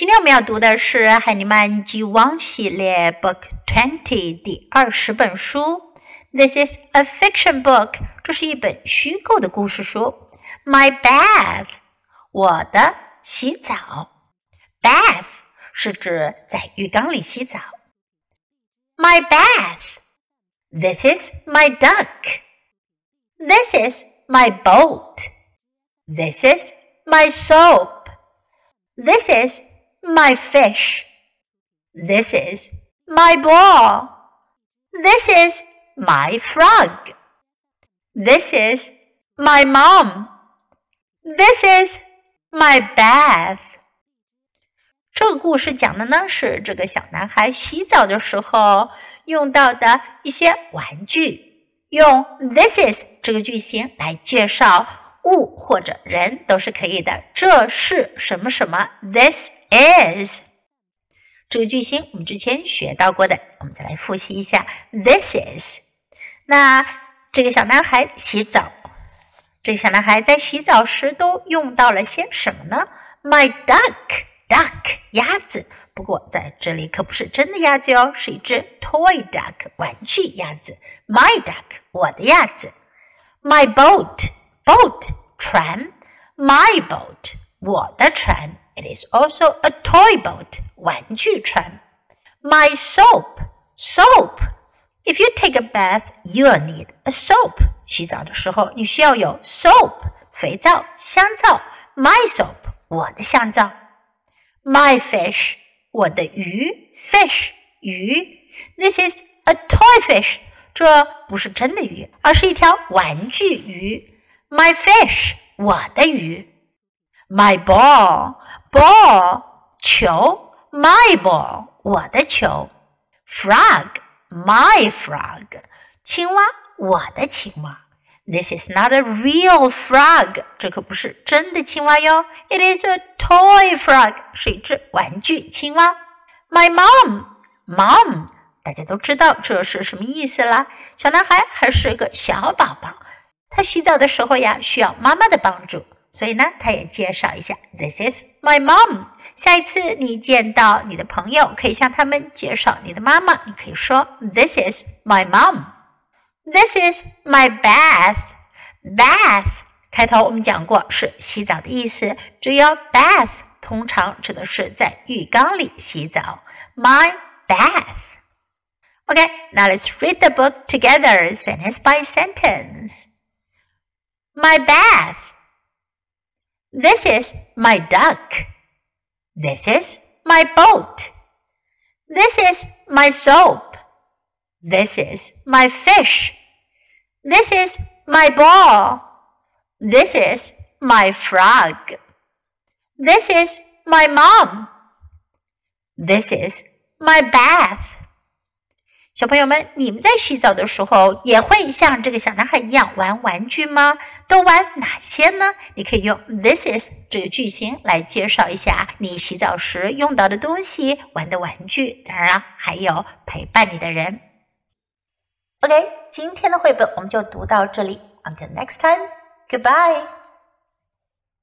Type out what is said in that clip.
今天我们要读的是海尼曼吉汪系列 Book Twenty 第二十本书。This is a fiction book，这是一本虚构的故事书。My bath，我的洗澡。Bath 是指在浴缸里洗澡。My bath。This is my duck. This is my boat. This is my soap. This is my fish. This is my ball. This is my frog. This is my mom. This is my bath. 这个故事讲的呢是这个小男孩洗澡的时候用到的一些玩具，用 this is 这个句型来介绍 物或者人都是可以的。这是什么什么？This is 这个句型我们之前学到过的，我们再来复习一下。This is 那这个小男孩洗澡，这个小男孩在洗澡时都用到了些什么呢？My duck，duck 鸭子。不过在这里可不是真的鸭子哦，是一只 toy duck 玩具鸭子。My duck 我的鸭子。My boat boat 船。My boat 我的船。It is also a toy boat 玩具船。My soap soap If you take a bath, you'll need a soap. 洗澡的时候你需要有 soap 肥皂香皂。My soap 我的香皂。My fish 我的鱼，fish 鱼。This is a toy fish，这不是真的鱼，而是一条玩具鱼。 My fish，我的鱼。My ball，ball 球。My ball，我的球。Frog，my frog，青蛙，我的青蛙。This is not a real frog，这可不是真的青蛙哟。It is a toy frog，是一只玩具青蛙。My mom，mom，大家都知道这是什么意思啦。小男孩还是一个小宝宝，他洗澡的时候呀需要妈妈的帮助，所以呢，他也介绍一下。This is my mom。下一次你见到你的朋友，可以向他们介绍你的妈妈，你可以说 This is my mom。This is my bath. Bath 开头我们讲过是洗澡的意思，只有 bath 通常指的是在浴缸里洗澡。My bath. Okay, now let's read the book together, sentence by sentence. My bath. This is my duck. This is my boat. This is my soap. This is my fish. This is my ball. This is my frog. This is my mom. This is my bath. 小朋友们，你们在洗澡的时候也会像这个小男孩一样玩玩具吗？都玩哪些呢？你可以用 this is 这个句型来介绍一下你洗澡时用到的东西、玩的玩具，当然还有陪伴你的人。OK，今天的绘本我们就读到这里。Until next time, goodbye.